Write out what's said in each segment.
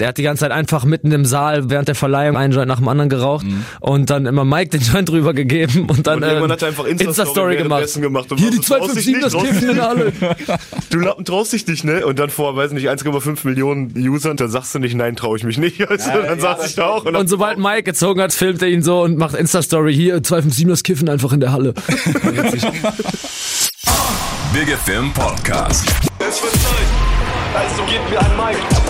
Der hat die ganze Zeit einfach mitten im Saal während der Verleihung einen Joint nach dem anderen geraucht und dann immer Mike den Joint drüber gegeben und dann Und irgendwann ähm, hat er einfach Insta-Story Insta-Story gemacht. gemacht. Und Hier die was, du traust dich 257, das nicht, Kiffen in der Halle. Du Lappen traust dich nicht, ne? Und dann vor, weiß nicht, 1,5 Millionen Usern, dann sagst du nicht, nein, traue ich mich nicht. Also, dann saß ich da auch. Und, Und sobald Mike gezogen hat, filmt er ihn so und macht Insta-Story. Hier, 257, das Kiffen einfach in der Halle. Big FM Podcast. Es wird Zeit. Also gebt mir ein Mic.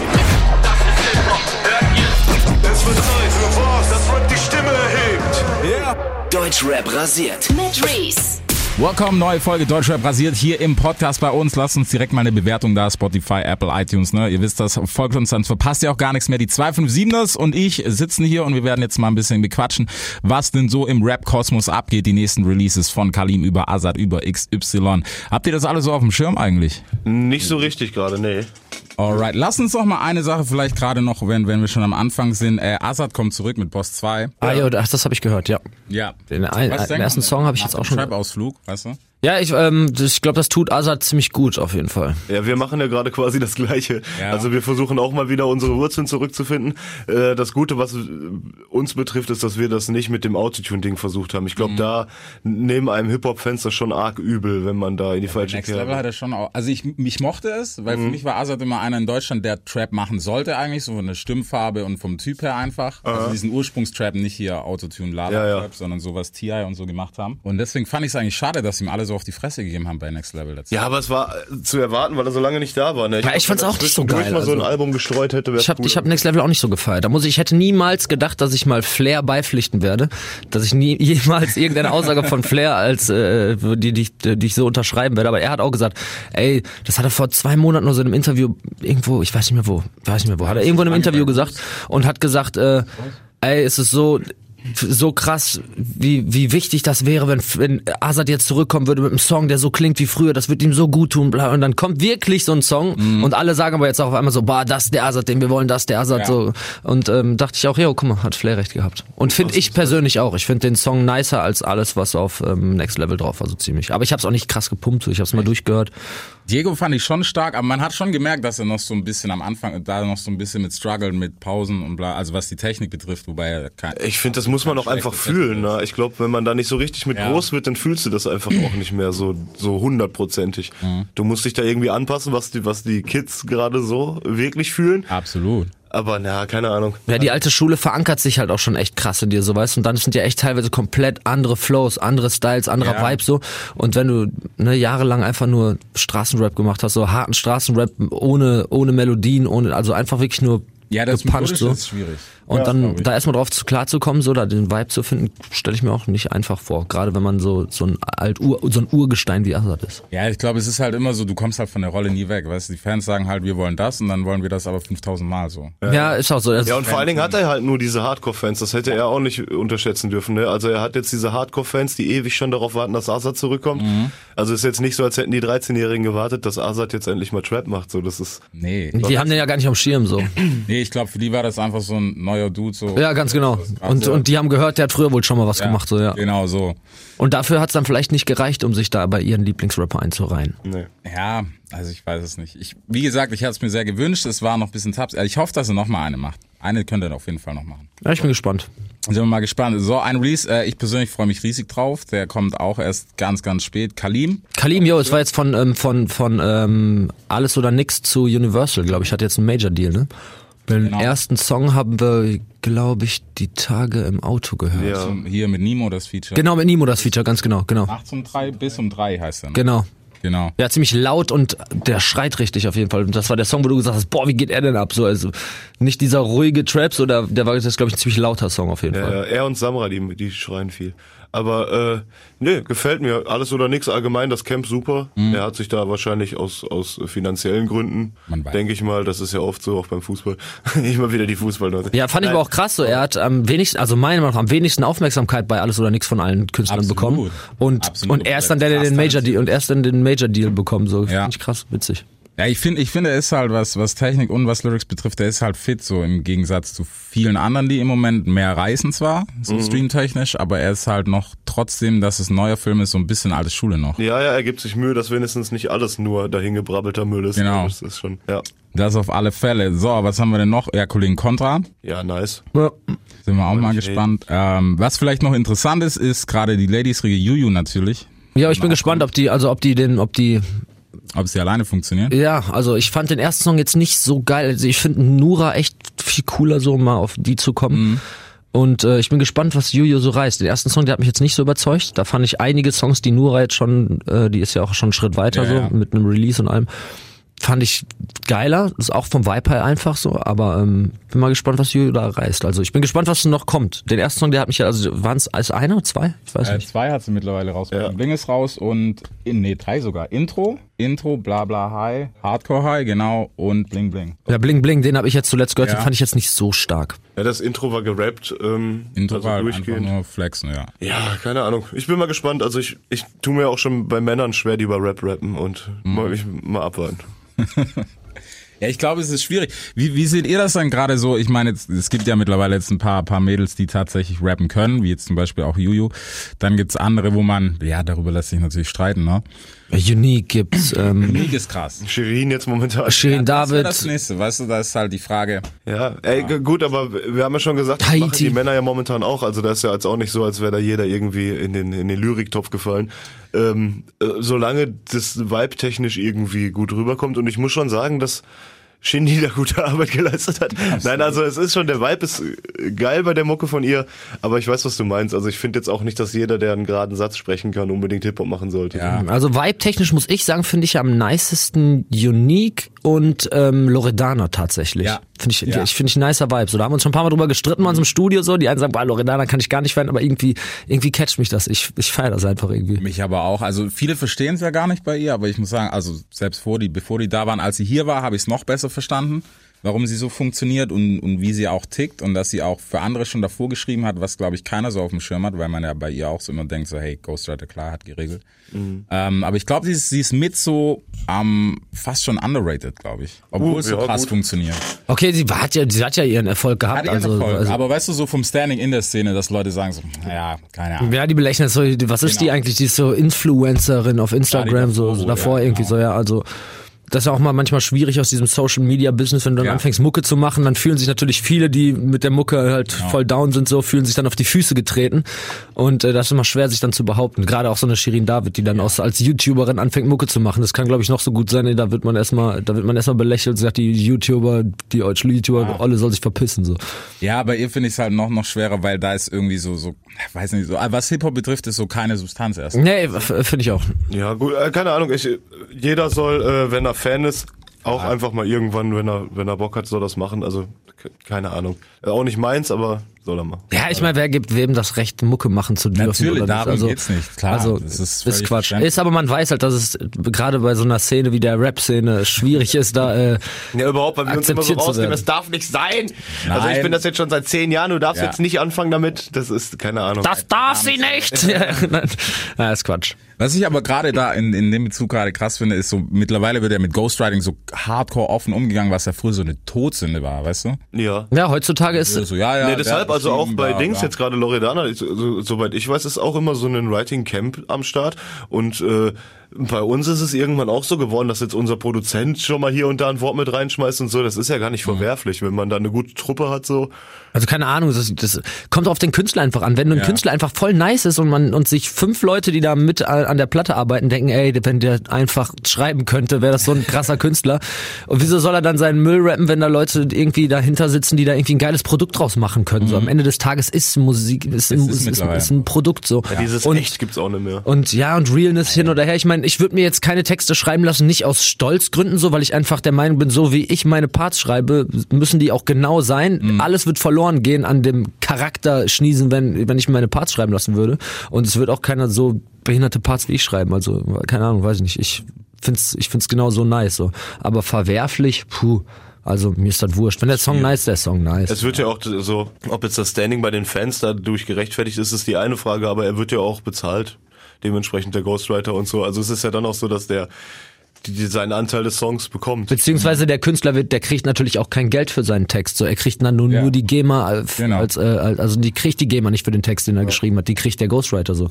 Es wird Zeit für was, das Rap die Stimme erhebt. Deutschrap rasiert. Mit Reese. Welcome, neue Folge Deutschrap rasiert hier im Podcast bei uns. Lasst uns direkt mal eine Bewertung da, Spotify, Apple, iTunes, ne? Ihr wisst das, folgt uns, dann verpasst ihr auch gar nichts mehr. Die 257ers und ich sitzen hier und wir werden jetzt mal ein bisschen bequatschen, was denn so im Rap-Kosmos abgeht. Die nächsten Releases von Kalim über Azad über XY. Habt ihr das alle so auf dem Schirm eigentlich? nicht so richtig gerade, nee. Alright, lass uns doch mal eine Sache vielleicht gerade noch, wenn, wenn wir schon am Anfang sind. Äh, Azad kommt zurück mit Boss 2. Ah, ja, das, das habe ich gehört, ja. Ja. Den ein- den ersten Song habe ich jetzt auch schon- Trap-Ausflug, weißt du? Ja, ich, ähm, ich glaube, das tut Azad ziemlich gut auf jeden Fall. Ja, wir machen ja gerade quasi das Gleiche. Ja. Also wir versuchen auch mal wieder unsere Wurzeln zurückzufinden. Äh, Das Gute, was äh, uns betrifft, ist, dass wir das nicht mit dem Autotune-Ding versucht haben. Ich glaube, Mhm. da nehmen einem Hip-Hop-Fans das schon arg übel, wenn man da in die falsche Next Level hat er schon auch. Also ich mich mochte es, weil Mhm. für mich war Azad immer einer in Deutschland, der Trap machen sollte eigentlich, so von der Stimmfarbe und vom Typ her einfach. Also diesen Ursprungstrap, nicht hier Autotune Lava Ja, ja. Trap, sondern sowas TI und so gemacht haben. Und deswegen fand ich es eigentlich schade, dass ihm alle so auf die Fresse gegeben haben bei Next Level letztes Ja, aber es war äh, zu erwarten, weil er so lange nicht da war. Ne? Ja, glaub, ich fand's auch nicht so geil, mal so ein also. Album gestreut hätte, wäre Ich habe ich hab Next Level auch nicht so gefeiert. Da muss ich, ich hätte niemals gedacht, dass ich mal Flair beipflichten werde, dass ich nie jemals irgendeine Aussage von Flair als äh, die, die, ich- die ich so unterschreiben werde. Aber er hat auch gesagt, ey, das hat er vor zwei Monaten nur so in einem Interview irgendwo, ich weiß nicht mehr wo, weiß nicht mehr wo, hat er irgendwo in einem Interview gesagt und hat gesagt, äh, ey, es ist so so krass, wie, wie wichtig das wäre, wenn, wenn Azad jetzt zurückkommen würde mit einem Song, der so klingt wie früher, das wird ihm so gut tun, bla, und dann kommt wirklich so ein Song Mhm. und alle sagen aber jetzt auch auf einmal so, bah, das ist der Azad, den wir wollen, das ist der Azad, Ja. so. Und ähm, dachte ich auch, ja, guck mal, hat Flair recht gehabt. Und finde ich persönlich auch. Ich finde den Song nicer als alles, was auf ähm, Next Level drauf war, so ziemlich. Aber ich habe es auch nicht krass gepumpt, so. ich habe es mal durchgehört. Diego fand ich schon stark, aber man hat schon gemerkt, dass er noch so ein bisschen am Anfang, da noch so ein bisschen mit Struggle, mit Pausen und bla, also was die Technik betrifft, wobei er kein, Ich finde, das muss man auch einfach fühlen. Ne? Ich glaube, wenn man da nicht so richtig mit Ja. groß wird, dann fühlst du das einfach auch nicht mehr so so hundertprozentig. Mhm. Du musst dich da irgendwie anpassen, was die was die Kids gerade so wirklich fühlen. Absolut. Aber na, keine Ahnung. Ja, die alte Schule verankert sich halt auch schon echt krass in dir, so weißt du. Und dann sind ja echt teilweise komplett andere Flows, andere Styles, anderer Ja. Vibe so. Und wenn du ne, jahrelang einfach nur Straßenrap gemacht hast, so harten Straßenrap ohne ohne Melodien, ohne also einfach wirklich nur Ja, das gepuncht so. ist schwierig. Und Ja, dann da erstmal drauf zu, klar zu kommen, so da den Vibe zu finden, stelle ich mir auch nicht einfach vor. Gerade wenn man so so ein alt -Ur, so ein Urgestein wie Azad ist. Ja, ich glaube, es ist halt immer so, du kommst halt von der Rolle nie weg, weißt du, die Fans sagen halt, wir wollen das und dann wollen wir das aber 5000 Mal so. Ja, ist auch so. Ja, und vor allen Dingen hat er halt nur diese Hardcore-Fans. Das hätte er auch nicht unterschätzen dürfen. Ne? Also er hat jetzt diese Hardcore-Fans, die ewig schon darauf warten, dass Azad zurückkommt. Mhm. Also ist jetzt nicht so, als hätten die 13-Jährigen gewartet, dass Azad jetzt endlich mal Trap macht. So, das ist Nee. die haben den ja gar nicht am Schirm so. Nee, ich glaube, für die war das einfach so ein neuer Dude, so. Ja, ganz genau. Und, und die haben gehört, der hat früher wohl schon mal was Ja, gemacht, so ja. Genau so. Und dafür hat's dann vielleicht nicht gereicht, um sich da bei ihren Lieblingsrapper einzureihen. nee. Ja, also ich weiß es nicht. Ich, wie gesagt, ich hatte es mir sehr gewünscht. Es war noch ein bisschen Taps. Also Ich hoffe, dass er noch mal eine macht. Eine könnte er auf jeden Fall noch machen. Ja, ich bin gespannt. Sind wir mal gespannt. So, ein Release, äh, ich persönlich freue mich riesig drauf. Der kommt auch erst ganz, ganz spät. Kalim. Kalim, yo, es war jetzt von, ähm, von, von ähm, Alles oder Nix zu Universal, glaube ich. Hat jetzt einen Major-Deal, ne? Den Genau. ersten Song haben wir, glaube ich, die Tage im Auto gehört. Ja. Zum, hier mit Nemo das Feature. Genau, mit Nimo das Feature, ganz genau, genau. Nachts um drei bis um drei heißt er. Ne? Genau. Genau. Ja, ziemlich laut und der schreit richtig auf jeden Fall. Und das war der Song, wo du gesagt hast, boah, wie geht er denn ab? So, also nicht dieser ruhige Trap, so, der, war das, glaube ich, ein ziemlich lauter Song auf jeden Ja, Fall. ja, er und Samra, die, die schreien viel. Aber äh, nee, gefällt mir. Alles oder nichts allgemein, das Camp super. Er hat sich da wahrscheinlich aus, aus finanziellen Gründen, denke ich mal, das ist ja oft so auch beim Fußball. Immer wieder die Fußballleute. Ja, fand ich aber auch krass so. Er hat am wenigsten, also meiner Meinung nach am wenigsten Aufmerksamkeit bei alles oder nichts von allen Künstlern Absolut. bekommen. Und, Absolut. und er ist dann der, der den Major Deal, und er ist dann den Major Deal bekommen, so. Ja. Finde ich krass, witzig. Ja, ich finde, ich finde, er ist halt was, was Technik und was Lyrics betrifft, der ist halt fit, so im Gegensatz zu vielen anderen, die im Moment mehr reißen zwar, so streamtechnisch, aber er ist halt noch trotzdem, dass es ein neuer Film ist, so ein bisschen alte Schule noch. Ja, ja, er gibt sich Mühe, dass wenigstens nicht alles nur dahingebrabbelter Müll ist. Genau. Das ist schon, ja. Das auf alle Fälle. So, was haben wir denn noch? Ja, Kollegen Contra. Ja, nice. Ja. Sind wir auch mal gespannt. Ähm, was vielleicht noch interessant ist, ist gerade die Ladies-Riege Juju natürlich. Ja, ich bin gespannt, ob die, also ob die den, ob die, Ob sie alleine funktionieren. ja, also ich fand den ersten Song jetzt nicht so geil. Also ich finde Nura echt viel cooler, so mal auf die zu kommen. Und äh, ich bin gespannt, was Juju so reißt. Den ersten Song, der hat mich jetzt nicht so überzeugt. Da fand ich einige Songs, die Nura jetzt schon, äh, die ist ja auch schon einen Schritt weiter Ja, so, ja. mit einem Release und allem. Fand ich geiler, ist auch vom Vibe her einfach so, aber ähm, bin mal gespannt, was Juju da reißt. Also ich bin gespannt, was noch kommt. Den ersten Song, der hat mich ja, also waren es als einer, zwei? Ich weiß Äh, nicht. zwei hat sie mittlerweile rausgebracht. Ja. Bling ist raus und, in, nee, drei sogar. Intro, Intro, bla bla High, Hardcore High, genau, und Bling Bling. Ja, Bling Bling, den habe ich jetzt zuletzt gehört, Ja. den fand ich jetzt nicht so stark. Ja, das Intro war gerappt, ähm, Intro also war halt einfach durchgehend. nur flexen, ja. Ja, keine Ahnung. Ich bin mal gespannt. Also ich, ich tue mir auch schon bei Männern schwer, die über Rap rappen und Mhm. mal, ich, mal abwarten. Ja, ich glaube, es ist schwierig. Wie, wie seht ihr das dann gerade so? Ich meine, jetzt, es gibt ja mittlerweile jetzt ein paar, paar Mädels, die tatsächlich rappen können, wie jetzt zum Beispiel auch Juju. Dann gibt's andere, wo man, ja, darüber lässt sich natürlich streiten, ne? Unique gibt's, ähm, Unique ist krass. Shirin jetzt momentan. Shirin Das wäre David. das nächste, weißt du, da ist halt die Frage. Ja, ey, g- gut, aber wir haben ja schon gesagt, das machen die Männer ja momentan auch. Also das ist ja jetzt auch nicht so, als wäre da jeder irgendwie in den, in den Lyriktopf gefallen. Ähm, äh, solange das Vibe technisch irgendwie gut rüberkommt und ich muss schon sagen, dass Shindy da gute Arbeit geleistet hat. Nein, also es ist schon, der Vibe ist geil bei der Mucke von ihr, aber ich weiß, was du meinst. Also ich finde jetzt auch nicht, dass jeder, der einen geraden Satz sprechen kann, unbedingt Hip-Hop machen sollte. Ja. Also Vibe-technisch muss ich sagen, finde ich am nicesten Unique und ähm, Loredana tatsächlich. Ja. Finde ich, Ja. ich finde ich ein nicer Vibe. So, da haben wir uns schon ein paar Mal drüber gestritten bei uns im Studio so. Die einen sagen, boah, Loredana kann ich gar nicht feiern, aber irgendwie, irgendwie catcht mich das. Ich, ich feiere das einfach irgendwie. Mich aber auch. Also viele verstehen es ja gar nicht bei ihr, aber ich muss sagen, also selbst vor die, bevor die da waren, als sie hier war, habe ich es noch besser verstanden, warum sie so funktioniert und, und wie sie auch tickt und dass sie auch für andere schon davor geschrieben hat, was glaube ich keiner so auf dem Schirm hat, weil man ja bei ihr auch so immer denkt, so hey, Ghostwriter klar hat geregelt. Ähm, aber ich glaube, sie ist, sie ist mit so ähm, fast schon underrated, glaube ich. Obwohl Uh, es so ja, krass gut. funktioniert. Okay, sie hat ja, sie hat ja ihren Erfolg gehabt. Hat ihren also, Erfolg. also aber weißt du, so vom Standing in der Szene, dass Leute sagen so, naja, keine Ahnung. Ja, die belächeln so, was ist die Genau. eigentlich? Die ist so Influencerin auf Instagram, so, davor so wohl, davor ja, irgendwie genau. so, ja, also das ist ja auch mal manchmal schwierig aus diesem Social Media Business, wenn du dann Ja. anfängst Mucke zu machen, dann fühlen sich natürlich viele, die mit der Mucke halt voll down sind, so fühlen sich dann auf die Füße getreten und äh, das ist immer schwer, sich dann zu behaupten. Gerade auch so eine Shirin David, die dann aus, als YouTuberin anfängt Mucke zu machen, das kann glaube ich noch so gut sein. Nee, da wird man erstmal, da wird man erstmal belächelt, sagt die YouTuber, die deutschen YouTuber, alle soll sich verpissen so. Ja, bei ihr finde ich es halt noch, noch schwerer, weil da ist irgendwie so, so, weiß nicht, so, was Hip-Hop betrifft, ist so keine Substanz erst. Nee, finde ich auch. Ja, gut, äh, keine Ahnung. Ich, jeder soll, äh, wenn er Fan ist, auch einfach mal irgendwann, wenn er, wenn er Bock hat, soll das machen. Also, ke- keine Ahnung. Äh, Auch nicht meins, aber soll er mal. Ja, ich meine, wer gibt wem das Recht, Mucke machen zu dürfen? Natürlich, oder darum geht's nicht. Klar, also, das ist ist, Quatsch. verständlich. Ist aber man weiß halt, dass es gerade bei so einer Szene wie der Rap-Szene schwierig ist, da äh, Ja, überhaupt, weil wir uns immer so rausnehmen, das darf nicht sein. Also ich Nein. bin das jetzt schon seit zehn Jahren, du darfst Ja. jetzt nicht anfangen damit. Das ist, keine Ahnung. das darf sie nicht. ja, nein, ja, ist Quatsch. Was ich aber gerade da in, in dem Bezug gerade krass finde, ist so, mittlerweile wird ja mit Ghostwriting so hardcore offen umgegangen, was ja früher so eine Todsünde war, weißt du? ja. Ja, heutzutage ist So, ja, ja. nee, deshalb, also auch bei bla, Dings bla. jetzt gerade Loredana, soweit ich weiß, ist auch immer so ein Writing Camp am Start und äh, bei uns ist es irgendwann auch so geworden, dass jetzt unser Produzent schon mal hier und da ein Wort mit reinschmeißt und so. Das ist ja gar nicht Mhm. verwerflich, wenn man da eine gute Truppe hat so. Also keine Ahnung, das, das kommt auf den Künstler einfach an. Wenn ein Ja. Künstler einfach voll nice ist und man und sich fünf Leute, die da mit an der Platte arbeiten, denken, ey, wenn der einfach schreiben könnte, wäre das so ein krasser Künstler. Und wieso soll er dann seinen Müll rappen, wenn da Leute irgendwie dahinter sitzen, die da irgendwie ein geiles Produkt draus machen können? So am Ende des Tages ist Musik ist, Mhm. ist ist, ist, ein Produkt so. Dieses und, Echt gibt's auch nicht mehr. und ja, und Realness hin oder her. Ich meine, ich würde mir jetzt keine Texte schreiben lassen, nicht aus Stolzgründen so, weil ich einfach der Meinung bin, so wie ich meine Parts schreibe, müssen die auch genau sein. Mhm. Alles wird verloren gehen an dem Charakter schniesen, wenn, wenn ich meine Parts schreiben lassen würde. Und es wird auch keiner so behinderte Parts wie ich schreiben. Also, keine Ahnung, weiß ich nicht. Ich find's, ich find's genau so nice, so. Aber verwerflich, puh. Also, mir ist das wurscht. Wenn der Song nice, der Song nice. Es wird ja auch so, ob jetzt das Standing bei den Fans dadurch gerechtfertigt ist, ist die eine Frage, aber er wird ja auch bezahlt. Dementsprechend der Ghostwriter und so. Also es ist ja dann auch so, dass der die, die seinen Anteil des Songs bekommt. Beziehungsweise der Künstler wird, der kriegt natürlich auch kein Geld für seinen Text. So, er kriegt dann nur, Ja. nur die GEMA als, Genau. als, äh, als also die kriegt die GEMA nicht für den Text, den er geschrieben hat, die kriegt der Ghostwriter so.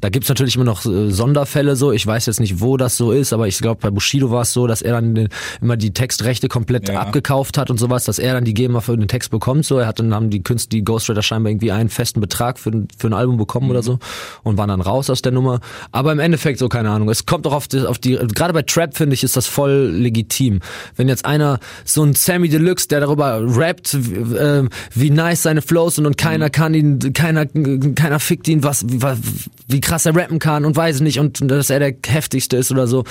Da gibt's natürlich immer noch äh, Sonderfälle so. Ich weiß jetzt nicht, wo das so ist, aber ich glaube bei Bushido war es so, dass er dann den, immer die Textrechte komplett Ja. abgekauft hat und sowas, dass er dann die GEMA für den Text bekommt. So, er hat dann haben die Künstler, die Ghostwriter scheinbar irgendwie einen festen Betrag für, ein- für ein Album bekommen oder so und waren dann raus aus der Nummer. Aber im Endeffekt so keine Ahnung. Es kommt auch auf die, auf die gerade bei Trap finde ich ist das voll legitim. Wenn jetzt einer so ein Sammy Deluxe, der darüber rappt, wie, äh, wie nice seine Flows sind und keiner kann ihn, keiner, keiner fickt ihn, was, wie, wie krass er rappen kann und weiß nicht und dass er der heftigste ist oder so.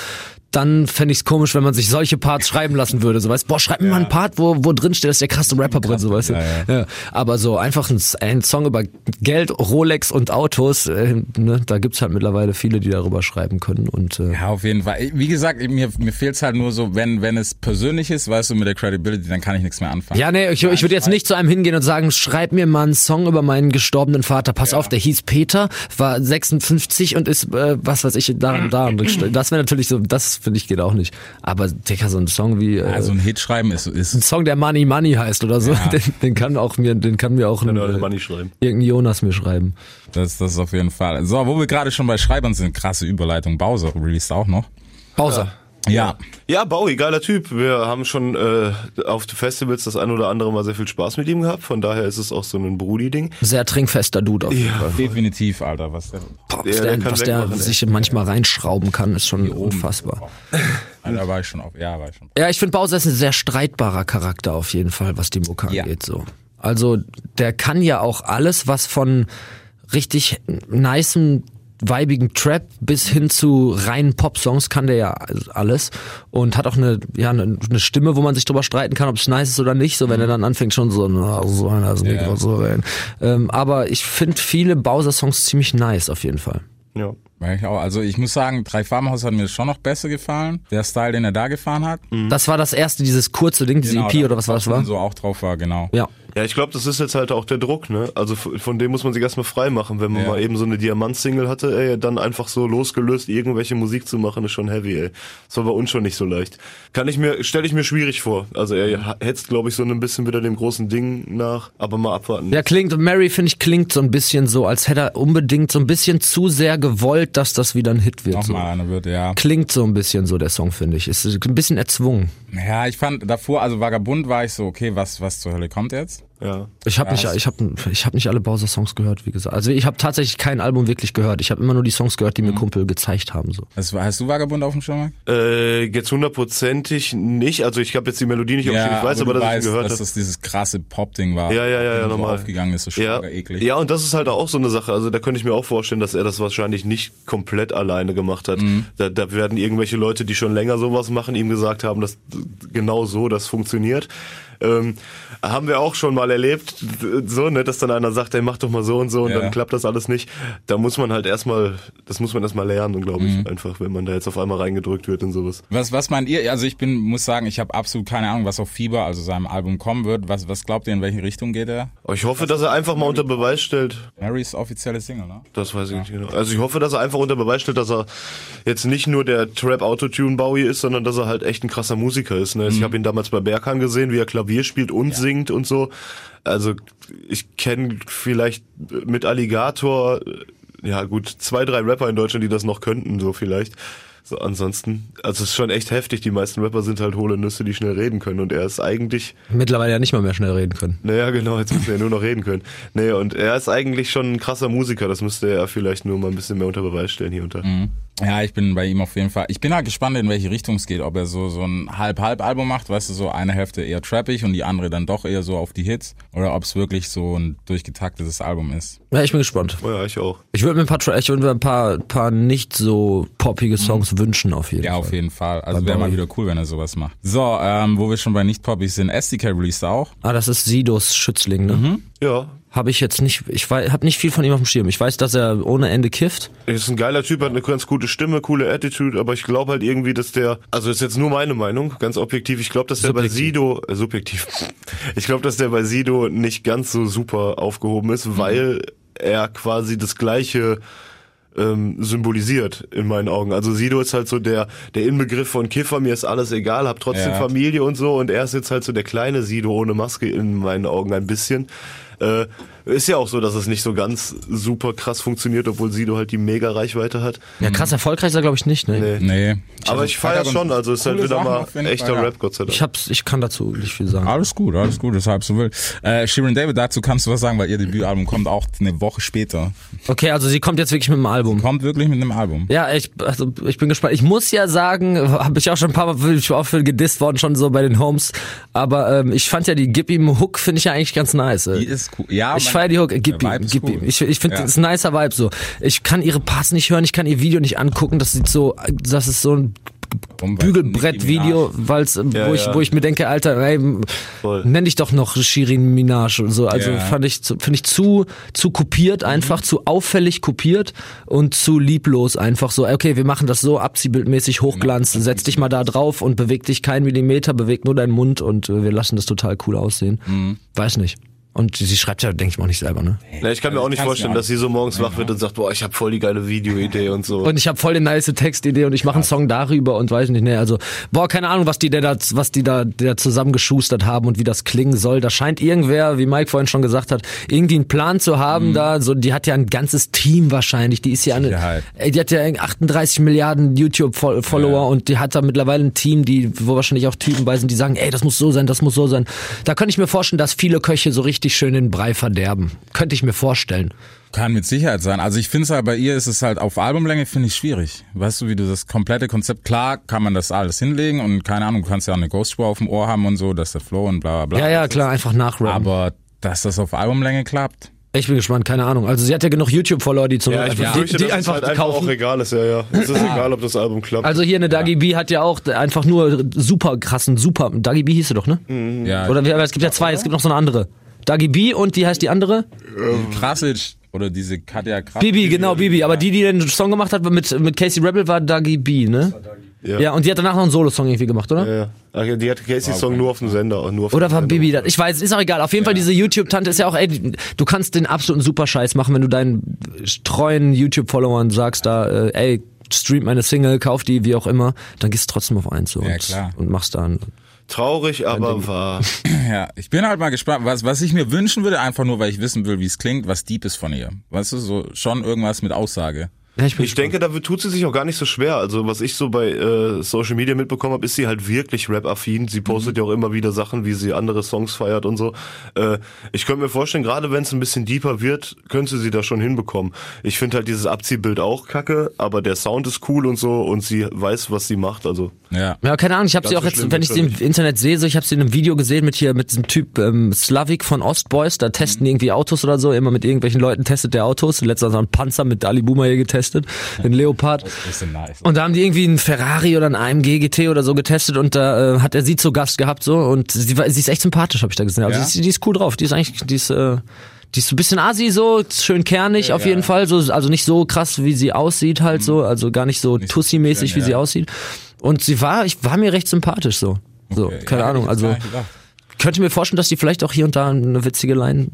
Dann fände ich es komisch, wenn man sich solche Parts schreiben lassen würde. So weißt, boah, schreib mir mal einen Part, wo, wo drin steht, dass der krasse Rapper drin, so weißt du. ja, Ja, aber so einfach ein, ein Song über Geld, Rolex und Autos, äh, ne, da gibt's halt mittlerweile viele, die darüber schreiben können. Und äh, Ja, auf jeden Fall. Wie gesagt, mir, mir fehlt's halt nur so, wenn, wenn es persönlich ist, weißt du, mit der Credibility, dann kann ich nichts mehr anfangen. Ja, nee, ich, ich würde jetzt nicht zu einem hingehen und sagen, schreib mir mal einen Song über meinen gestorbenen Vater. Pass auf, der hieß Peter, war 56 und ist, äh, was weiß ich, da und da. Und das wäre natürlich so, das finde ich geht auch nicht. Aber, Digga, so ein Song wie, äh, Also ein Hit schreiben ist, ein ist Song, der Money Money heißt oder so, den, den kann auch mir, den kann mir auch ein, Kann äh, Money schreiben. irgendein Jonas mir schreiben. das, das ist auf jeden Fall. So, wo wir gerade schon bei Schreibern sind, krasse Überleitung. Bowser released auch noch. Bowser. Ja. Ja, Bowie, geiler Typ. Wir haben schon äh, auf Festivals das ein oder andere Mal sehr viel Spaß mit ihm gehabt. Von daher ist es auch so ein Brudi-Ding. Sehr trinkfester Dude auf jeden Fall. Definitiv, Alter. Was der, Boah, was der der, kann was der sich manchmal reinschrauben kann, ist schon unfassbar. Alter, war ich schon auf. Ja, war ich schon. Ja, ich finde Bowser ist ein sehr streitbarer Charakter auf jeden Fall, was die Mucke Ja. angeht. So. Also der kann ja auch alles, was von richtig nicem, weibigen Trap bis hin zu reinen Pop-Songs kann der ja alles und hat auch eine, ja, eine, eine Stimme, wo man sich drüber streiten kann, ob es nice ist oder nicht, so wenn er dann anfängt schon so, na, so einer ist nicht Ja. so rein. Ähm, aber ich finde viele Bowser-Songs ziemlich nice auf jeden Fall. Ja. War ich auch. Also ich muss sagen, drei Farmhaus hat mir schon noch besser gefallen. Der Style, den er da gefahren hat. Das war das erste, dieses kurze Ding, diese Genau, EP oder was war das war? So auch drauf war, genau. Ja. Ja, ich glaube, das ist jetzt halt auch der Druck, ne? Also von dem muss man sich erstmal frei machen. Wenn man Ja. mal eben so eine Diamant-Single hatte, ey, dann einfach so losgelöst irgendwelche Musik zu machen, ist schon heavy, ey. Das war bei uns schon nicht so leicht. Kann ich mir, stelle ich mir schwierig vor. Also er ha- hetzt, glaube ich, so ein bisschen wieder dem großen Ding nach, aber mal abwarten. Ja, klingt, Mary, finde ich, klingt so ein bisschen so, als hätte er unbedingt so ein bisschen zu sehr gewollt, dass das wieder ein Hit wird. So. Nochmal einer wird, ja. Klingt so ein bisschen so, der Song, finde ich. Ist ein bisschen erzwungen. Ja, ich fand davor, also Vagabund war ich so, okay, was, was zur Hölle kommt jetzt? Ja. Ich habe nicht, ich habe, ich habe nicht alle Bowser-Songs gehört, wie gesagt. Also ich habe tatsächlich kein Album wirklich gehört. Ich habe immer nur die Songs gehört, die mir Kumpel gezeigt haben. So. Hast, hast du Vagabund auf dem Schirm? Äh, jetzt hundertprozentig nicht. Also ich habe jetzt die Melodie nicht auf dem Schirm. Ich weiß aber, du dass weißt, ich gehört dass das dieses krasse Pop-Ding war. Ja, ja, ja, ja, so normal. aufgegangen ist, so Ja, eklig. ja, und das ist halt auch so eine Sache. Also da könnte ich mir auch vorstellen, dass er das wahrscheinlich nicht komplett alleine gemacht hat. Mhm. Da, da werden irgendwelche Leute, die schon länger sowas machen, ihm gesagt haben, dass genau so das funktioniert. Ähm, haben wir auch schon mal erlebt, so, ne, dass dann einer sagt, ey, mach doch mal so und so und Ja. dann klappt das alles nicht. Da muss man halt erstmal, das muss man erstmal lernen, glaube Mhm. ich, einfach, wenn man da jetzt auf einmal reingedrückt wird in sowas. Was, was meint ihr? Also ich bin, muss sagen, ich habe absolut keine Ahnung, was auf Fieber, also seinem Album kommen wird. Was, was glaubt ihr, in welche Richtung geht er? Ich hoffe, dass er einfach mal unter Beweis stellt, Marys offizielle Single, ne? Das weiß ich nicht genau. Also ich hoffe, dass er einfach unter Beweis stellt, dass er jetzt nicht nur der Trap Autotune Bowie ist, sondern dass er halt echt ein krasser Musiker ist. Ne? Ich habe ihn damals bei Berkan gesehen, wie er Klavier spielt und singt und so. Also ich kenne vielleicht mit Alligator ja gut zwei drei Rapper in Deutschland, die das noch könnten, so vielleicht. So ansonsten, also es ist schon echt heftig. Die meisten Rapper sind halt hohle Nüsse, die schnell reden können und er ist eigentlich Mittlerweile ja nicht mal mehr schnell reden können. naja, genau, jetzt müssen wir ja nur noch reden können. Nee, und er ist eigentlich schon ein krasser Musiker, das müsste er vielleicht nur mal ein bisschen mehr unter Beweis stellen hier unter. Ja, ich bin bei ihm auf jeden Fall. Ich bin halt gespannt, in welche Richtung es geht. Ob er so, so ein Halb-Halb-Album macht, weißt du, so eine Hälfte eher trappig und die andere dann doch eher so auf die Hits. Oder ob es wirklich so ein durchgetaktetes Album ist. Ja, ich bin gespannt. Oh ja, ich auch. Ich würde mir ein paar, Tra- ich würde mir ein paar, paar nicht so poppige Songs wünschen auf jeden Ja, Fall. auf jeden Fall. Also wäre mal wieder cool, wenn er sowas macht. So, ähm, wo wir schon bei nicht-poppig sind, SDK released auch. Ah, das ist Sidos Schützling, ne? Ja, Habe ich jetzt nicht, ich weiß, habe nicht viel von ihm auf dem Schirm. Ich weiß, dass er ohne Ende kifft. er ist ein geiler Typ, hat eine ganz gute Stimme, coole Attitude, aber ich glaube halt irgendwie, dass der, also ist jetzt nur meine Meinung, ganz objektiv, ich glaube, dass der bei Subjektiv. Sido, äh, subjektiv, ich glaube, dass der bei Sido nicht ganz so super aufgehoben ist, weil er quasi das gleiche ähm, symbolisiert in meinen Augen. Also Sido ist halt so der der Inbegriff von Kiffer, mir ist alles egal, hab trotzdem Ja. Familie und so und er ist jetzt halt so der kleine Sido ohne Maske in meinen Augen ein bisschen. Äh, ist ja auch so, dass es nicht so ganz super krass funktioniert, obwohl Sido halt die mega Reichweite hat. Ja, krass erfolgreich ist er, glaube ich, nicht, ne? Nee. Nee. Aber ich feiere schon, also es ist halt wieder Sachen mal echter. Rap, Gott sei Dank. Ich hab's, ich kann dazu nicht viel sagen. Alles gut, alles gut, deshalb so will. Äh, Shirin David, dazu kannst du was sagen, weil ihr Debütalbum kommt auch eine Woche später. Okay, also sie kommt jetzt wirklich mit dem Album. Kommt wirklich mit einem Album. Ja, ich, also ich bin gespannt. Ich muss ja sagen, habe ich auch schon ein paar Mal ich auch für gedisst worden, schon so bei den Homes. Aber ähm, ich fand ja die Gib ihm Hook, finde ich ja eigentlich ganz nice. Die ist cool. Ja, ich feiere die Hook, gib ihm, ist gib cool. ihm. Ich, ich finde, Ja. das ist ein nicer Vibe so. Ich kann ihre Parts nicht hören, ich kann ihr Video nicht angucken. Das sieht so, das ist so ein Bügelbrett-Video, weil's, Ja, wo ich, wo ich mir denke, Alter, ey, Voll. nenn dich doch noch Shirin Minaj und so. Also fand ich, finde ich zu, zu kopiert einfach, zu auffällig kopiert und zu lieblos einfach so. Okay, wir machen das so abziehbildmäßig Hochglanz, setz dich mal da drauf und beweg dich keinen Millimeter, beweg nur deinen Mund und äh, wir lassen das total cool aussehen. Weiß nicht. Und sie schreibt ja, denke ich mal, auch nicht selber, ne? Ja, ich kann mir auch nicht vorstellen, ja dass sie so morgens wach wird und sagt, boah, ich habe voll die geile Videoidee und so. Und ich habe voll die nice Textidee und ich mache einen Song darüber und weiß nicht, ne, also boah, keine Ahnung, was die da was die da der zusammengeschustert haben und wie das klingen soll. Da scheint irgendwer, wie Mike vorhin schon gesagt hat, irgendwie einen Plan zu haben da, so die hat ja ein ganzes Team wahrscheinlich, die ist ja eine ey, die hat ja 38 Milliarden YouTube Follower und die hat da mittlerweile ein Team, die wo wahrscheinlich auch Typen bei sind, die sagen, ey, das muss so sein, das muss so sein. Da könnte ich mir vorstellen, dass viele Köche so richtig schön den Brei verderben. Könnte ich mir vorstellen. Kann mit Sicherheit sein. Also ich finde es halt bei ihr ist es halt auf Albumlänge finde ich schwierig. Weißt du, wie du das komplette Konzept klar kann man das alles hinlegen und keine Ahnung, du kannst ja auch eine Ghostspur auf dem Ohr haben und so, dass der Flow und bla bla bla. Ja, ja, klar, einfach nachrappen. Aber dass das auf Albumlänge klappt. Ich bin gespannt, keine Ahnung. Also sie hat ja genug YouTube-Follower, die, zum, ja, ich die, die es einfach halt einfach kaufen. auch egal ist, ja, ja. Es ist egal, ob das Album klappt. Also hier eine Dagi B hat ja auch einfach nur super krassen, super. Dagi B hieß sie doch, ne? Ja, Oder es gibt ja zwei, es gibt noch so eine andere. Dagi B und die heißt die andere? Krasic oder diese Katja Krasic. Bibi, genau, Bibi. Aber die, die den Song gemacht hat mit, mit Casey Rebel, war Dagi B, ne? Ja. Ja. und die hat danach noch einen Solo-Song irgendwie gemacht, oder? ja, ja. Die hat Casey's Song nur auf dem Sender. Nur auf Oder war. Bibi das? Ich weiß, ist auch egal. Auf jeden Fall, diese YouTube-Tante ist ja auch, ey, du kannst den absoluten Superscheiß machen, wenn du deinen treuen YouTube-Followern sagst, da, äh, ey, stream meine Single, kauf die, wie auch immer, dann gehst du trotzdem auf eins so Ja, und, klar. und machst dann. Traurig, aber wahr. Ja, ich bin halt mal gespannt, was, was ich mir wünschen würde, einfach nur, weil ich wissen will, wie es klingt, was deep ist von ihr. Weißt du, so schon irgendwas mit Aussage. Ja, ich Ich denke, da tut sie sich auch gar nicht so schwer. Also was ich so bei äh, Social Media mitbekommen habe, ist sie halt wirklich Rap-affin. Sie postet ja auch immer wieder Sachen, wie sie andere Songs feiert und so. Äh, ich könnte mir vorstellen, gerade wenn es ein bisschen deeper wird, könnte sie das schon hinbekommen. Ich finde halt dieses Abziehbild auch kacke, aber der Sound ist cool und so und sie weiß, was sie macht. Also Ja. Ja, keine Ahnung, ich habe sie auch so jetzt, wenn ich sie im. Internet sehe, so ich habe sie in einem Video gesehen mit hier mit diesem Typ ähm, Slavik von Ostboys, da testen die irgendwie Autos oder so, immer mit irgendwelchen Leuten testet der Autos. Letzter so ein Panzer mit Ali Boomer hier getestet, den Leopard. Nice. Und da haben die irgendwie einen Ferrari oder einen AMG GT oder so getestet und da äh, hat er sie zu Gast gehabt so und sie, war, sie ist echt sympathisch, habe ich da gesehen. Also Ja? ist- die ist cool drauf, die ist eigentlich, die ist, äh, die ist so ein bisschen asi so, schön kernig auf jeden Fall, so also nicht so krass wie sie aussieht halt so, also gar nicht so Tussi-mäßig schön, wie sie ja. aussieht. Und sie war, ich war mir recht sympathisch so. So, Okay, keine ja, Ahnung, also könnte mir vorstellen, dass die vielleicht auch hier und da eine witzige Line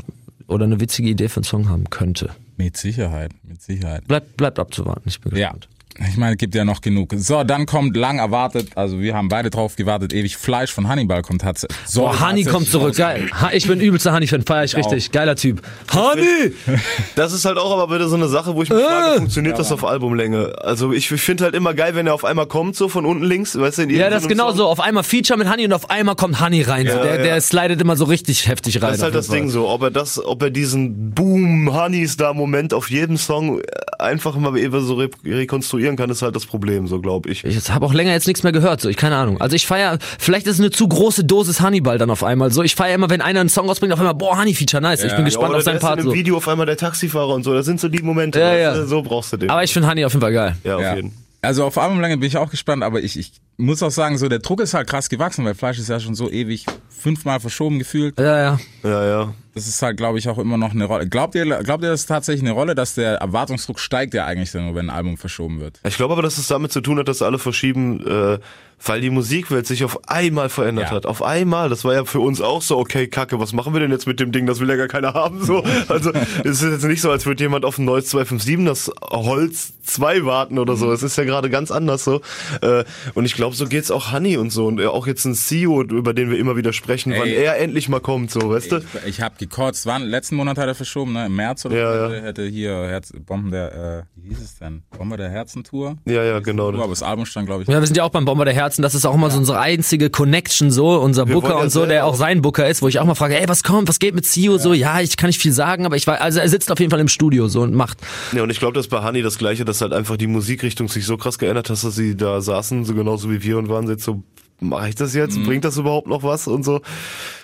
oder eine witzige Idee für einen Song haben könnte. Mit Sicherheit, mit Sicherheit. Bleibt bleibt abzuwarten, ich bin Ja. Ich meine, gibt ja noch genug. So, dann kommt lang erwartet, also wir haben beide drauf gewartet, ewig Fleisch von Hannibal kommt hat. So, Boah, Hani kommt zurück, geil. Ich bin übelster Hani-Fan, feier ich richtig. Geiler Typ. Hani! Das ist halt auch aber wieder so eine Sache, wo ich mich Äh. frage, funktioniert das auf Albumlänge? Also ich finde halt immer geil, wenn er auf einmal kommt, so von unten links, weißt du, in Ja, das ist genau Song. so. Auf einmal Feature mit Hani und auf einmal kommt Hani rein. Ja, der, ja. der slidet immer so richtig heftig rein. Das ist halt das jeden Ding Fall. so, ob er das, ob er diesen Boom Honeys da Moment auf jedem Song einfach mal eben so re rekonstruieren kann, ist halt das Problem, so glaube ich. Ich habe auch länger jetzt nichts mehr gehört, so ich keine Ahnung. Also ich feier, vielleicht ist es eine zu große Dosis Hannibal dann auf einmal. So ich feier immer, wenn einer einen Song rausbringt, auf einmal boah Honey Feature, nice. Ich bin Ja, gespannt oder auf seinen der ist in Part einem so. Video auf einmal der Taxifahrer und so, das sind so die Momente, Ja, ja. so brauchst du den. Aber ich finde Honey auf jeden Fall geil. ja, auf Ja. jeden. Also auf Albumlänge bin ich auch gespannt, aber ich, ich muss auch sagen, so der Druck ist halt krass gewachsen, weil Fleisch ist ja schon so ewig fünfmal verschoben gefühlt. Ja, ja. Ja, ja. Das ist halt, glaube ich, auch immer noch eine Rolle. Glaubt ihr, glaubt ihr, das ist tatsächlich eine Rolle, dass der Erwartungsdruck steigt ja eigentlich nur, wenn ein Album verschoben wird? Ich glaube aber, dass es damit zu tun hat, dass alle verschieben, äh, weil die Musikwelt sich auf einmal verändert Ja. hat. Auf einmal. Das war ja für uns auch so, okay, Kacke, was machen wir denn jetzt mit dem Ding? Das will ja gar keiner haben. So. Also es ist jetzt nicht so, als würde jemand auf ein neues 257 das Holz 2 warten oder so. Es ist ja gerade ganz anders so. Äh, und ich glaube, so geht's auch Honey und so. Und auch jetzt ein CEO, über den wir immer wieder sprechen, wann Ey. er endlich mal kommt, so, weißt du? Ich, ich habe gekotzt, wann? Letzten Monat hat er verschoben, ne? Im März oder Ja, so ja. hätte hier Herz, Bomben der, äh, wie hieß es denn? Bombe der Herzentour? Ja, ja, genau. Aber das Album stand, glaube ich. Ja, wir sind ja auch beim Bomber der Herzen, das ist auch immer so unsere einzige Connection so, unser Wir Booker ja und so, der auch sein Booker ist, wo ich auch mal frage, ey, was kommt, was geht mit CEO so? Ja, ich kann nicht viel sagen, aber ich weiß, also er sitzt auf jeden Fall im Studio so und macht. Ja, und ich glaube, dass bei Honey das Gleiche, dass halt einfach die Musikrichtung sich so krass geändert hat, dass sie da saßen, so genauso wie wir und waren jetzt so, mache ich das jetzt? Bringt das überhaupt noch was und so?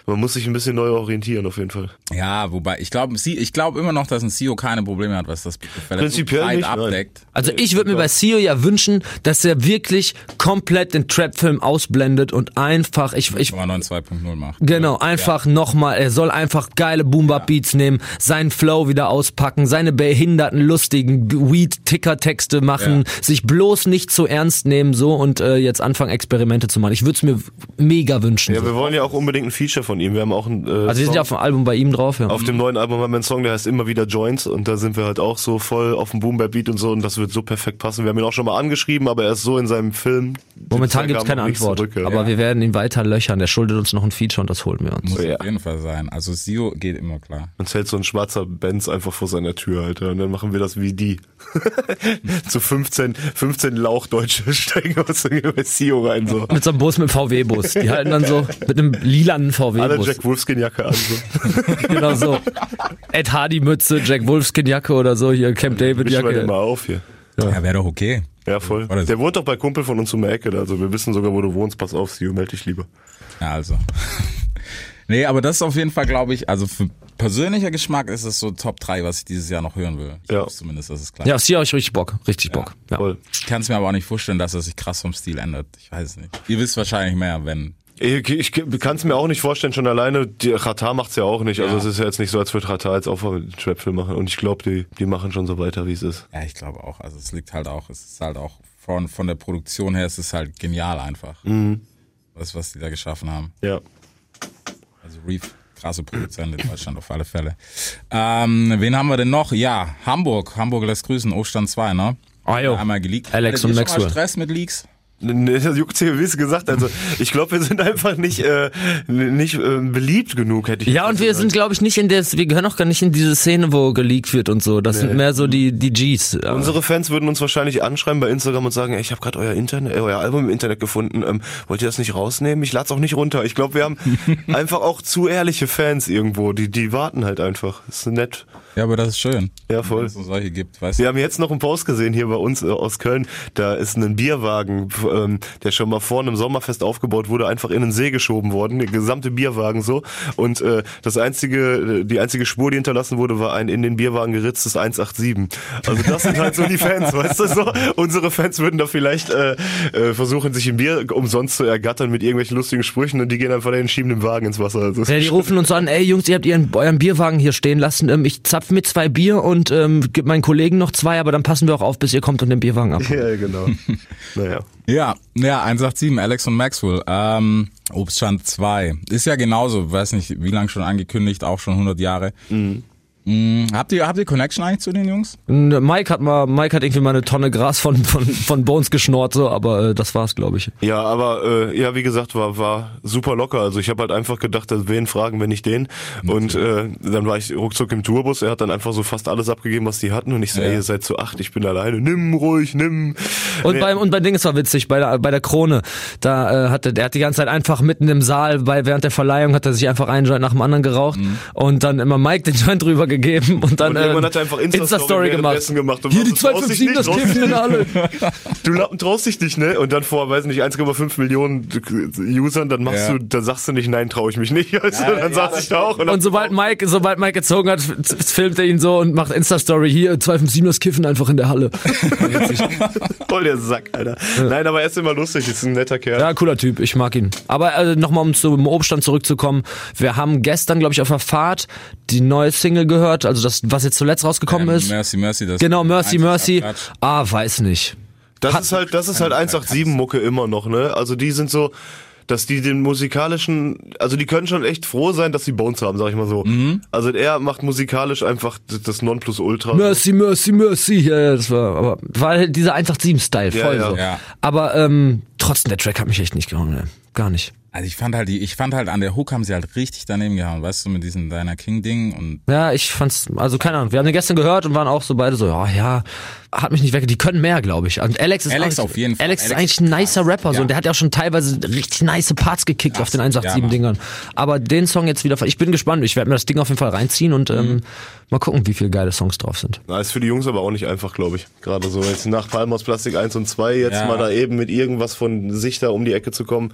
Man muss sich ein bisschen neu orientieren auf jeden Fall. Ja, wobei, ich glaube, ich glaube immer noch, dass ein CEO keine Probleme hat, was das Prinzipiell nicht, nein. abdeckt. Also ich würde mir bei CEO ja wünschen, dass er wirklich komplett den Trap-Film ausblendet und einfach, ich, ich, 2.0 macht. Genau, einfach nochmal, er soll einfach geile Boom-Bap-Beats nehmen, seinen Flow wieder auspacken, seine behinderten, lustigen Weed-Ticker-Texte machen, sich bloß nicht zu ernst nehmen so und äh, jetzt anfangen, Experimente zu machen. Ich würde es mir mega wünschen. Ja, so. wir wollen ja auch unbedingt ein Feature von ihm. Wir haben auch ein, äh, Also wir sind ja auf dem Album bei ihm drauf, ja. auf dem neuen Album haben wir einen Song, der heißt immer wieder Joints und da sind wir halt auch so voll auf dem Boom Beat und so und das wird so perfekt passen. Wir haben ihn auch schon mal angeschrieben, aber er ist so in seinem Film. Momentan gibt es keine Antwort, zurück, ja. aber wir werden ihn weiter löchern. Der schuldet uns noch ein Feature und das holen wir uns. Muss Ja. auf jeden Fall sein. Also CEO geht immer klar. Uns hält so ein schwarzer Benz einfach vor seiner Tür, Alter. Und dann machen wir das wie die. Zu 15, 15 Lauchdeutsche steigen aus dem CEO rein, so. Mit so einem Bus mit VW-Bus. Die halten dann so mit einem lilanen Alle. Jack Wolfskin-Jacke an, so. Genau so. Ed Hardy-Mütze, Jack Wolfskin-Jacke oder so, hier Camp David-Jacke. mal auf hier. Ja, wäre doch okay. Ja, voll. Der wohnt doch bei Kumpel von uns um die Ecke, also wir wissen sogar, wo du wohnst. Pass auf, CEO, meld dich lieber. Ja, also. nee, aber das ist auf jeden Fall, glaube ich, also für persönlicher Geschmack ist es so Top 3, was ich dieses Jahr noch hören will. Ich Ja. zumindest, das ist klar. Ja, auf sie habe ich richtig Bock. Richtig Bock. Ja. Voll. Ich kann es mir aber auch nicht vorstellen, dass er sich krass vom Stil ändert. Ich weiß es nicht. Ihr wisst wahrscheinlich mehr, wenn. Ich, ich kann es mir auch nicht vorstellen, schon alleine, die Qatar macht's ja auch nicht. Also Ja. es ist ja jetzt nicht so, als würde Qatar jetzt auch einen Trap-Film machen. Und ich glaube, die, die machen schon so weiter, wie es ist. Ja, ich glaube auch. Also es liegt halt auch, es ist halt auch von, von der Produktion her, es ist halt genial einfach. Mhm. Was, was die da geschaffen haben. Ja. Also Reef, krasse Produzent in Deutschland auf alle Fälle. Ähm, wen haben wir denn noch? Ja, Hamburg. Hamburg lässt grüßen, Ostand 2, ne? Ah, jo. Einmal geleakt. Alex Hattet und Maxwell. Stress mit Leaks? Nee, das juckt wie es gesagt. Also ich glaube, wir sind einfach nicht äh, nicht äh, beliebt genug, hätte ich Ja, und wir gesagt. sind, glaube ich, nicht in der, wir gehören auch gar nicht in diese Szene, wo geleakt wird und so. Das sind mehr so die, die Gs. Unsere Fans würden uns wahrscheinlich anschreiben bei Instagram und sagen, ey, ich habe gerade euer Internet, äh, euer Album im Internet gefunden. Ähm, wollt ihr das nicht rausnehmen? Ich lad's auch nicht runter. Ich glaube, wir haben einfach auch zu ehrliche Fans irgendwo. Die die warten halt einfach. ist nett. Ja, aber das ist schön. Ja, voll. es so solche gibt, weißt Wir du? haben jetzt noch einen Post gesehen hier bei uns äh, aus Köln. Da ist ein Bierwagen, ähm, der schon mal vor einem Sommerfest aufgebaut wurde, einfach in den See geschoben worden. Der gesamte Bierwagen so. Und äh, das einzige, äh, die einzige Spur, die hinterlassen wurde, war ein in den Bierwagen geritztes 187. Also das sind halt so die Fans, weißt du so. Unsere Fans würden da vielleicht äh, äh, versuchen, sich ein Bier umsonst zu ergattern mit irgendwelchen lustigen Sprüchen und die gehen einfach dahin, schieben den Wagen ins Wasser. Also, Ja, die rufen uns an, ey Jungs, ihr habt ihren, euren Bierwagen hier stehen lassen. Ähm, ich zapf mit zwei Bier und ähm, gib meinen Kollegen noch zwei, aber dann passen wir auch auf, bis ihr kommt und den Bierwagen ab. ja, genau. naja. Ja, ja, 187, Alex und Maxwell. Ähm, Obststand 2. Ist ja genauso, weiß nicht, wie lange schon angekündigt, auch schon 100 Jahre. Mhm. Habt ihr, habt ihr Connection eigentlich zu den Jungs? Mike hat mal, Mike hat irgendwie mal eine Tonne Gras von, von, von Bones geschnort, so, aber äh, das war's, glaube ich. Ja, aber äh, ja, wie gesagt, war war super locker. Also ich habe halt einfach gedacht, wen fragen, wenn nicht den. Und äh, dann war ich ruckzuck im Tourbus. Er hat dann einfach so fast alles abgegeben, was die hatten. Und ich so, Ja. ey, ihr seid zu acht, ich bin alleine. Nimm ruhig, nimm. Und Nee. beim und bei Ding, es war witzig, bei der bei der Krone, da äh, hatte der hat die ganze Zeit einfach mitten im Saal, bei während der Verleihung hat er sich einfach einen Joint nach dem anderen geraucht und dann immer Mike den Joint drüber gegeben und dann Und irgendwann äh, hat er einfach Insta-Story Insta-Story gemacht. gemacht. Und Hier die was, du traust dich 257, das nicht, Kiffen in der Halle. Du Lappen traust dich nicht, ne? Und dann vor, weiß nicht, 1,5 Millionen Usern, dann machst Ja. du, dann sagst du nicht, nein, traue ich mich nicht. Also, dann saß ich da auch. Und, Und sobald Mike, sobald Mike gezogen hat, filmt er ihn so und macht Insta-Story. Hier, 257, das Kiffen einfach in der Halle. voll der Sack, Alter. Nein, aber er ist immer lustig, ist ein netter Kerl. Ja, cooler Typ, ich mag ihn. Aber äh, nochmal, um zum Obststand zurückzukommen. Wir haben gestern, glaube ich, auf der Fahrt die neue Single gehört, also das, was jetzt zuletzt rausgekommen Ähm, ist. Mercy, Mercy. Das Genau, Mercy, Mercy. Ah, weiß nicht. Das Hat- ist halt, das ist halt 187-Mucke immer noch, ne? Also die sind so, dass die den musikalischen, also die können schon echt froh sein, dass sie Bones haben, sag ich mal so. Mhm. Also er macht musikalisch einfach das- Nonplusultra. Mercy, Mercy, Mercy. Ja, ja, das war, aber war halt dieser 187-Style, Ja, voll ja. so. Ja. Aber ähm, trotzdem, der Track hat mich echt nicht gehauen, ne? Gar nicht. Also ich fand halt die, ich fand halt an der Hook haben sie halt richtig daneben gehauen, weißt du, mit diesem Deiner King Ding und Ja, ich fand's, also keine Ahnung, wir haben den gestern gehört und waren auch so beide so, ja, ja, hat mich nicht weg, die können mehr, glaube ich. Und Alex ist Alex auf jeden Fall. Alex ist Alex eigentlich ist ein nicer krass. Rapper, so, Ja. und der hat ja auch schon teilweise richtig nice Parts gekickt auf den ja, 187-Dingern. Aber den Song jetzt wieder, ich bin gespannt, ich werde mir das Ding auf jeden Fall reinziehen und Mhm. ähm, mal gucken, wie viele geile Songs drauf sind. Na, ist für die Jungs aber auch nicht einfach, glaube ich. Gerade so jetzt nach Palmos Plastik 1 und 2 jetzt Ja. mal da eben mit irgendwas von sich da um die Ecke zu kommen,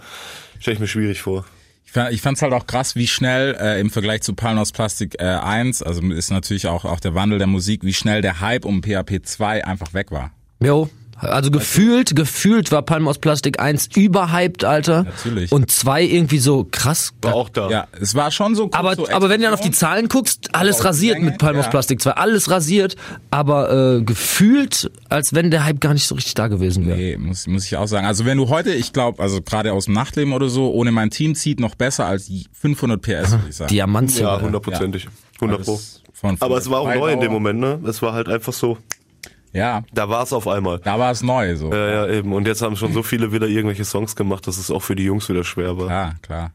stelle ich mir schwierig vor. Ich fand, fand's halt auch krass, wie schnell äh, im Vergleich zu Palm aus Plastik äh, 1, also ist natürlich auch, auch der Wandel der Musik, wie schnell der Hype um PHP 2 einfach weg war. Jo. Also gefühlt, gefühlt war Palm aus Plastik 1 überhyped, Alter. Natürlich. Und 2 irgendwie so krass. War auch da. Ja, es war schon so. kurz Aber, so aber wenn du dann auf die. Zahlen guckst, alles rasiert Länge, mit Palm aus ja. Plastik 2. Alles rasiert, aber äh, gefühlt, als wenn der Hype gar nicht so richtig da gewesen wäre. Nee, muss, muss ich auch sagen. Also wenn du heute, ich glaube, also gerade aus dem Nachtleben oder so, ohne mein Team zieht noch besser als 500 PS, würde ich sagen. Diamant Ja, hundertprozentig. 100 Pro. Aber es war auch neu in dem. Moment, ne? Es war halt einfach so, Ja, da war es auf einmal. da war es neu so. Ja, ja, eben. Und jetzt haben schon so viele wieder irgendwelche Songs gemacht, dass es auch für die Jungs wieder schwer war. Ja, klar.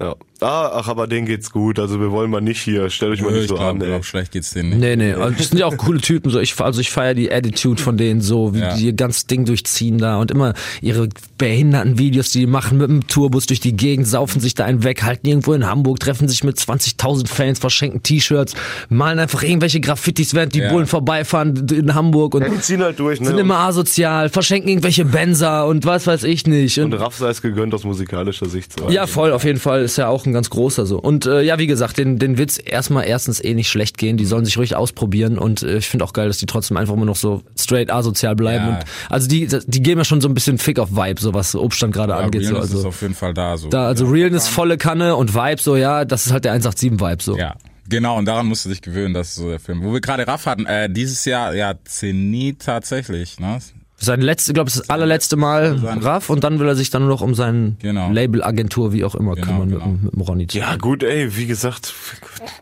Ja. Ah, ach, aber denen geht's gut. Also wir wollen mal nicht hier. Stellt euch mal nicht ich so glaube, an, ey. glaub, schlecht geht's denen nicht. Nee, nee, also das sind ja auch coole Typen. So, ich, also ich feiere die Attitude von denen so, wie Ja. die ihr ganzes Ding durchziehen da und immer ihre behinderten Videos, die die machen mit dem Tourbus durch die Gegend, saufen sich da einen weg, halten irgendwo in Hamburg, treffen sich mit 20.000 Fans, verschenken T-Shirts, malen einfach irgendwelche Graffitis, während die Ja. Bullen vorbeifahren in Hamburg und Die ziehen halt durch, ne? sind immer asozial, verschenken irgendwelche Benzer und was weiß ich nicht. und Und, Raff sei es gegönnt aus musikalischer Sicht. So. ja, voll, auf jeden Fall ist ja auch ein ganz großer so. Und äh, ja, wie gesagt, den, den Witz erstmal erstens eh nicht schlecht gehen, die sollen sich ruhig ausprobieren und äh, ich finde auch geil, dass die trotzdem einfach immer noch so straight asozial bleiben. Ja. Und, also die, die geben ja schon so ein bisschen Fick auf Vibe, so was Obstand gerade Ja, angeht. So, Realness ist also, auf jeden Fall da so. da, also Realness volle Kanne und Vibe so, ja, das ist halt der 187-Vibe so. Ja, genau, und daran musst du dich gewöhnen, das ist so der Film. Wo wir gerade Raff hatten, äh, dieses Jahr, ja, Zenit tatsächlich, ne? Sein letzte, glaube ich, das allerletzte Mal Sein- Raff und dann will er sich dann nur noch um sein Genau. Label-Agentur, wie auch immer, Genau, kümmern genau. Mit, dem- mit dem Ronny. Ja, gut, ey, wie gesagt,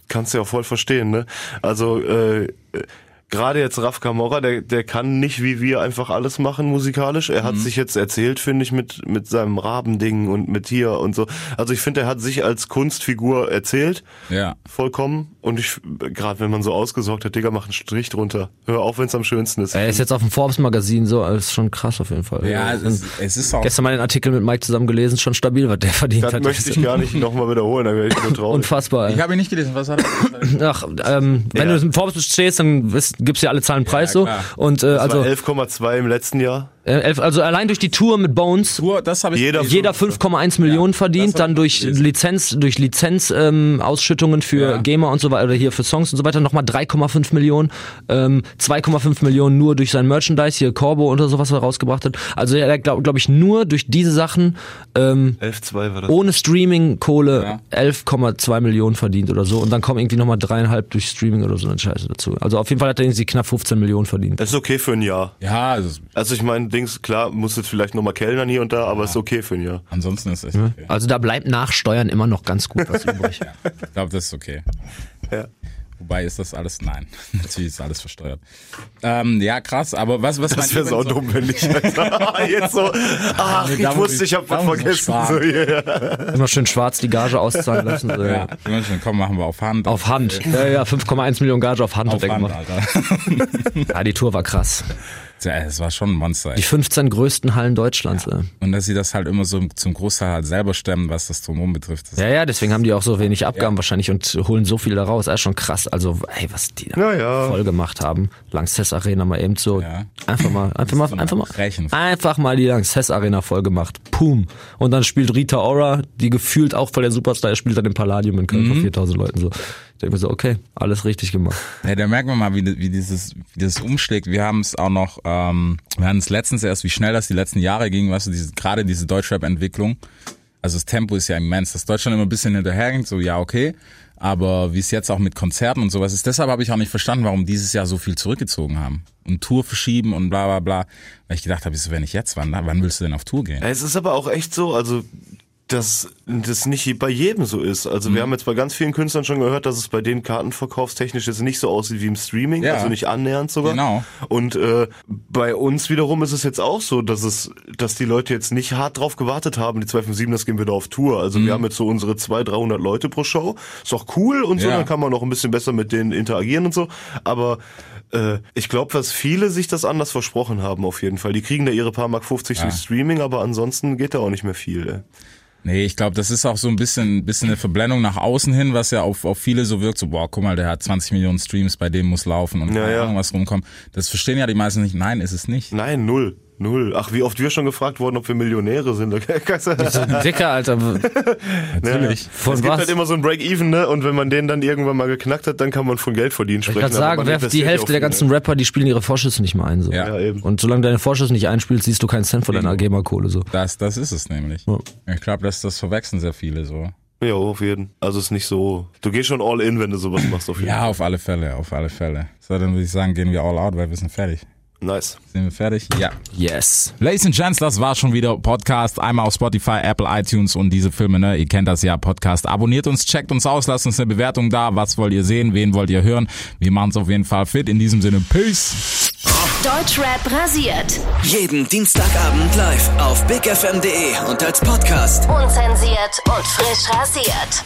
kannst du ja voll verstehen, ne? Also, äh, gerade jetzt Raf Camorra, der, der kann nicht wie wir einfach alles machen musikalisch. Er hat Mhm. sich jetzt erzählt, finde ich, mit, mit seinem Rabending und mit hier und so. Also ich finde, er hat sich als Kunstfigur erzählt. Ja. Vollkommen. Und ich, gerade wenn man so ausgesorgt hat, Digga, mach einen Strich drunter. Hör auf, wenn es am schönsten ist. Er ist jetzt auf dem Forbes-Magazin so, das ist schon krass auf jeden Fall. Ja, es ist, es ist auch. Gestern mal den Artikel mit Mike zusammen gelesen, schon stabil, was der verdient das hat. möchte ich gar nicht nochmal wiederholen, da wäre ich nur traurig. Unfassbar. Ich habe ihn nicht gelesen, was hat er? Ach, ähm, wenn Ja. du im Forbes stehst, dann wisst- gibt's ja alle Zahlen Preis so. klar. Und äh, Das also, war 11,2 im letzten Jahr. Äh, elf, also allein durch die Tour mit Bones Tour, das habe ich Jeder- jeder 5,1 Millionen verdient, das hab dann durch gelesen. Lizenz, durch Lizenz ähm, Ausschüttungen für Ja. Gamer und so weiter oder hier für Songs und so weiter nochmal 3,5 Millionen, ähm, 2,5 Millionen nur durch sein Merchandise hier Corbo oder sowas was er rausgebracht hat. Also er glaube glaub ich nur durch diese Sachen ähm, 11,2 war das. ohne Streaming Kohle Ja. 11,2 Millionen verdient oder so und dann kommen irgendwie nochmal dreieinhalb durch Streaming oder so eine Scheiße dazu. Also auf jeden Fall hat er irgendwie knapp 15 Millionen verdient. Das ist okay für ein Jahr. Ja, also, Also ich meine, Dings, klar, muss jetzt vielleicht nochmal kellnern hier und da, aber ist okay für ein Jahr. ansonsten ist es echt okay. Also da bleibt nach Steuern immer noch ganz gut was übrig. Ich glaube, das ist okay. Ja. Wobei ist das alles, nein, natürlich ist alles versteuert. Ähm, ja, krass, aber was, was Das wäre sau dumm, wenn nicht. Jetzt so, ach, ich wusste, ich- ich hab da was ich vergessen. So, yeah. Immer schön schwarz die Gage auszahlen lassen. So, Ja, ja. Menschen, komm, machen wir auf Hand. Auf Hand. Ja, ja, 5,1 Millionen Gage auf Hand. auf Hand, gemacht. Alter. Ja, die Tour war krass. Ja, es war schon ein Monster. Die Ey. 15 größten Hallen Deutschlands. Ja. Und dass sie das halt immer so zum Großteil halt selber stemmen, was das Drumherum betrifft. Das ja, ja, deswegen haben die auch so wenig Abgaben wahrscheinlich und holen so viel da raus. Das ist schon krass. Also, ey, was die da Ja, ja. voll gemacht haben. Lanxess Arena mal eben so. Ja. Einfach mal, einfach mal, einfach mal, Brechen. einfach mal die Lanxess Arena voll gemacht. Pum. Und dann spielt Rita Ora, die gefühlt auch voll der Superstar ist, spielt dann im Palladium in Köln Mhm. vor 4000 Leuten so. Ich denke mir so, okay, alles richtig gemacht. Ja, da merkt man mal, wie, wie dieses, wie das umschlägt. Wir haben es auch noch, ähm, wir hatten es letztens erst, wie schnell das die letzten Jahre ging, weißt du, diese, gerade diese Deutschrap-Entwicklung. Also das Tempo ist ja immens, dass Deutschland immer ein bisschen hinterherhinkt, so ja, okay. Aber wie es jetzt auch mit Konzerten und sowas ist, deshalb habe ich auch nicht verstanden, warum dieses Jahr so viel zurückgezogen haben. Und Tour verschieben und bla bla bla. Weil ich gedacht habe, wieso, wenn nicht jetzt, wann, wann willst du denn auf Tour gehen? Es ist aber auch echt so, also dass das nicht bei jedem so ist. Also Mhm. wir haben jetzt bei ganz vielen Künstlern schon gehört, dass es bei denen kartenverkaufstechnisch jetzt nicht so aussieht wie im Streaming, Ja. also nicht annähernd sogar. Genau. Und äh, bei uns wiederum ist es jetzt auch so, dass es, dass die Leute jetzt nicht hart drauf gewartet haben. Die 257, das gehen wieder auf Tour. Also Mhm. wir haben jetzt so unsere 200, 300 Leute pro Show. Ist auch cool und so, Ja. dann kann man noch ein bisschen besser mit denen interagieren und so. Aber äh, ich glaube, dass viele sich das anders versprochen haben auf jeden Fall. Die kriegen da ihre paar Mark 50 durch Streaming, aber ansonsten geht da auch nicht mehr viel. Ey. Nee, ich glaube, das ist auch so ein bisschen, bisschen eine Verblendung nach außen hin, was ja auf, auf viele so wirkt, so, boah, guck mal, der hat 20 Millionen Streams, bei dem muss laufen und Ja, keine ja. Was rumkommt. Das verstehen ja die meisten nicht. Nein, ist es nicht. Nein, null. Null. Ach, wie oft wir schon gefragt wurden, ob wir Millionäre sind. So dicker, Alter. Natürlich. Von es gibt was? halt immer so ein Break-Even, ne? Und wenn man den dann irgendwann mal geknackt hat, dann kann man von Geld verdienen Ich sprechen. kann aber sagen, wer, die ja Hälfte der ganzen Rapper, die spielen ihre Vorschüsse nicht mehr ein. So. Ja. Ja, eben. Und solange deine Vorschüsse nicht einspielst, siehst du keinen Cent von deiner GEMA-Kohle. So. Das, das ist es nämlich. Ich glaube, das, das verwechseln sehr viele so. Ja, auf jeden. Also es ist nicht so. Du gehst schon all in, wenn du sowas machst, auf jeden Ja, auf alle Fälle, auf alle Fälle. So, dann würde ich sagen, gehen wir all out, weil wir sind fertig. Nice. Sind wir fertig? Ja. Yes. Ladies and Gents, das war schon wieder Podcast. Einmal auf Spotify, Apple, iTunes und diese Filme, ne? Ihr kennt das ja, Podcast. Abonniert uns, checkt uns aus, lasst uns eine Bewertung da. Was wollt ihr sehen? Wen wollt ihr hören? Wir machen es auf jeden Fall fit. In diesem Sinne, Peace. Deutschrap rasiert. Jeden Dienstagabend live auf bigfm.de und als Podcast. Unzensiert und frisch rasiert.